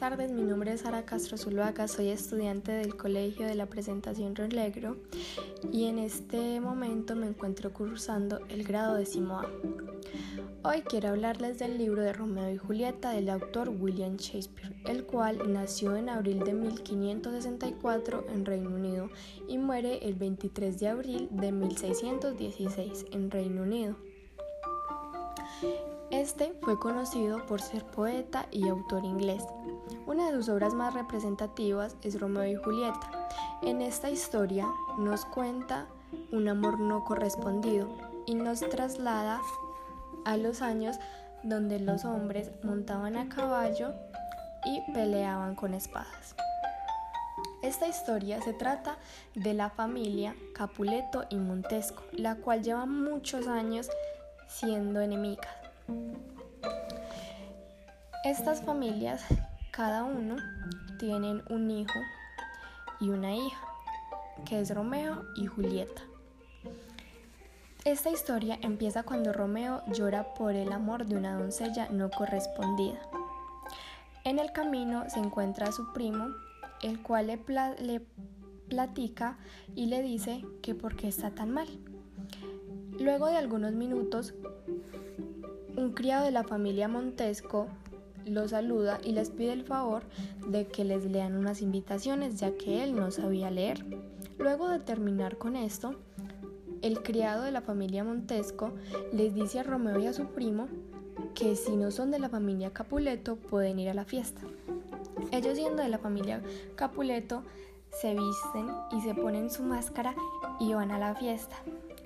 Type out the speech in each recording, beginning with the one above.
tardes, mi nombre es Sara Castro Zuluaga, soy estudiante del Colegio de la Presentación Relegro y en este momento me encuentro cursando el grado décimo A. Hoy quiero hablarles del libro de Romeo y Julieta del autor William Shakespeare, el cual nació en abril de 1564 en Reino Unido y muere el 23 de abril de 1616 en Reino Unido. Este fue conocido por ser poeta y autor inglés. Una de sus obras más representativas es Romeo y Julieta. En esta historia nos cuenta un amor no correspondido y nos traslada a los años donde los hombres montaban a caballo y peleaban con espadas. Esta historia se trata de la familia Capuleto y Montesco, la cual lleva muchos años siendo enemigas. Estas familias, cada uno, tienen un hijo y una hija, que es Romeo y Julieta. Esta historia empieza cuando Romeo llora por el amor de una doncella no correspondida. En el camino se encuentra a su primo, el cual le, le platica y le dice que por qué está tan mal. Luego de algunos minutos, un criado de la familia Montesco los saluda y les pide el favor de que les lean unas invitaciones ya que él no sabía leer. Luego de terminar con esto, el criado de la familia Montesco les dice a Romeo y a su primo que si no son de la familia Capuleto pueden ir a la fiesta. Ellos siendo de la familia Capuleto se visten y se ponen su máscara y van a la fiesta.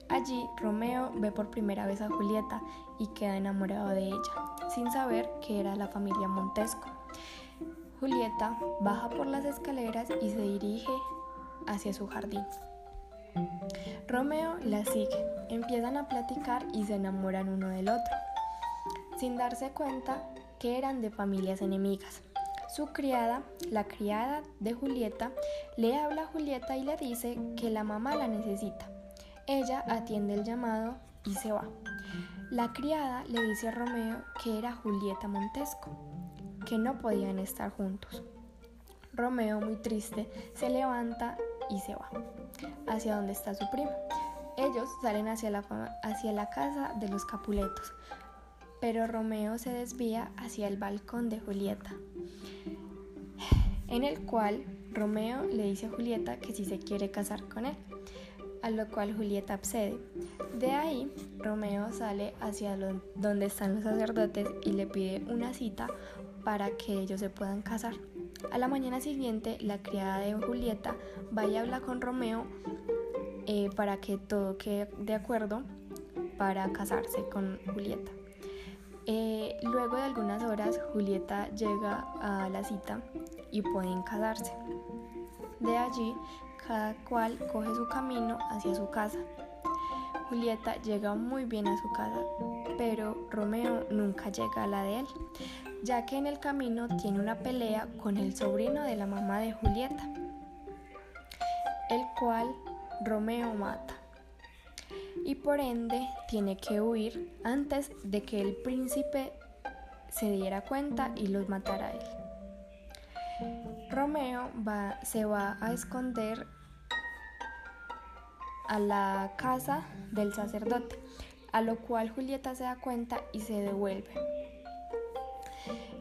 Allí Romeo ve por primera vez a Julieta y queda enamorado de ella, sin saber que era la familia Montesco. Julieta baja por las escaleras y se dirige hacia su jardín. Romeo la sigue, empiezan a platicar y se enamoran uno del otro, sin darse cuenta que eran de familias enemigas. Su criada, la criada de Julieta, le habla a Julieta y le dice que la mamá la necesita ella atiende el llamado y se va. La criada le dice a Romeo que era Julieta Montesco, que no podían estar juntos. Romeo, muy triste, se levanta y se va hacia donde está su primo. Ellos salen hacia la, hacia la casa de los Capuletos, pero Romeo se desvía hacia el balcón de Julieta, en el cual Romeo le dice a Julieta que si se quiere casar con él a lo cual Julieta accede. De ahí, Romeo sale hacia donde están los sacerdotes y le pide una cita para que ellos se puedan casar. A la mañana siguiente, la criada de Julieta va y habla con Romeo eh, para que todo quede de acuerdo para casarse con Julieta. Eh, luego de algunas horas, Julieta llega a la cita y pueden casarse. De allí, cada cual coge su camino hacia su casa. Julieta llega muy bien a su casa, pero Romeo nunca llega a la de él, ya que en el camino tiene una pelea con el sobrino de la mamá de Julieta, el cual Romeo mata. Y por ende tiene que huir antes de que el príncipe se diera cuenta y los matara a él. Romeo se va a esconder a la casa del sacerdote, a lo cual Julieta se da cuenta y se devuelve.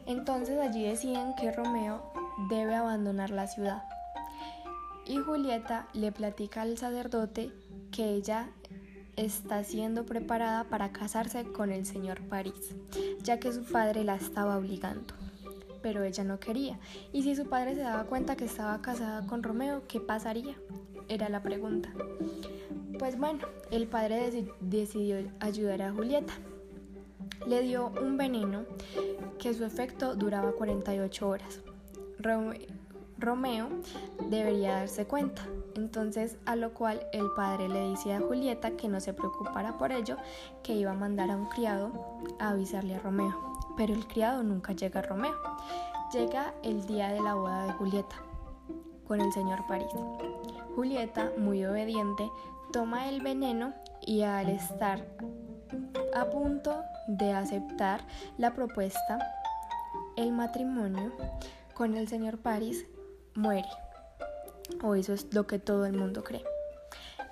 Entonces allí deciden que Romeo debe abandonar la ciudad. Y Julieta le platica al sacerdote que ella está siendo preparada para casarse con el señor París, ya que su padre la estaba obligando. Pero ella no quería. Y si su padre se daba cuenta que estaba casada con Romeo, ¿qué pasaría? Era la pregunta. Pues bueno, el padre decidió ayudar a Julieta. Le dio un veneno que su efecto duraba 48 horas. Debería darse cuenta. Entonces, a lo cual el padre le dice a Julieta que no se preocupara por ello, que iba a mandar a un criado a avisarle a Romeo. Pero el criado nunca llega a Romeo. Llega el día de la boda de Julieta con el señor París. Julieta, muy obediente, toma el veneno y al estar a punto de aceptar la propuesta, el matrimonio, con el señor Paris, muere. O eso es lo que todo el mundo cree.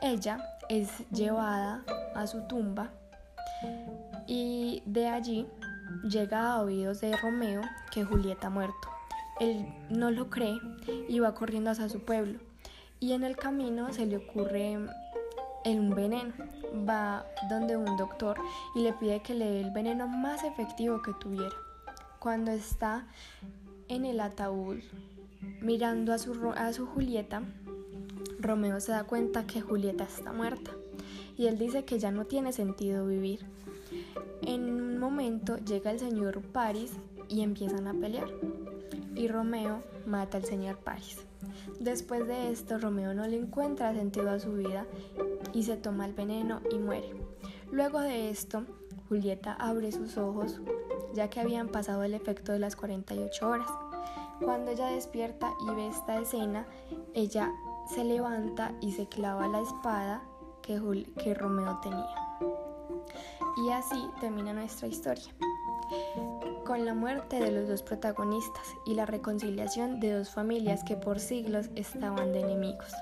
Ella es llevada a su tumba y de allí llega a oídos de Romeo que Julieta ha muerto. Él no lo cree y va corriendo hacia su pueblo. Y en el camino se le ocurre un veneno. Va donde un doctor y le pide que le dé el veneno más efectivo que tuviera. Cuando está en el ataúd mirando a su, Julieta, Romeo se da cuenta que Julieta está muerta y él dice que ya no tiene sentido vivir. En un momento llega el señor Paris y empiezan a pelear y Romeo mata al señor Paris. Después de esto, Romeo no le encuentra sentido a su vida y se toma el veneno y muere. Luego de esto, Julieta abre sus ojos ya que habían pasado el efecto de las 48 horas. Cuando ella despierta y ve esta escena, ella se levanta y se clava la espada que, que Romeo tenía. Y así termina nuestra historia con la muerte de los dos protagonistas y la reconciliación de dos familias que por siglos estaban de enemigos.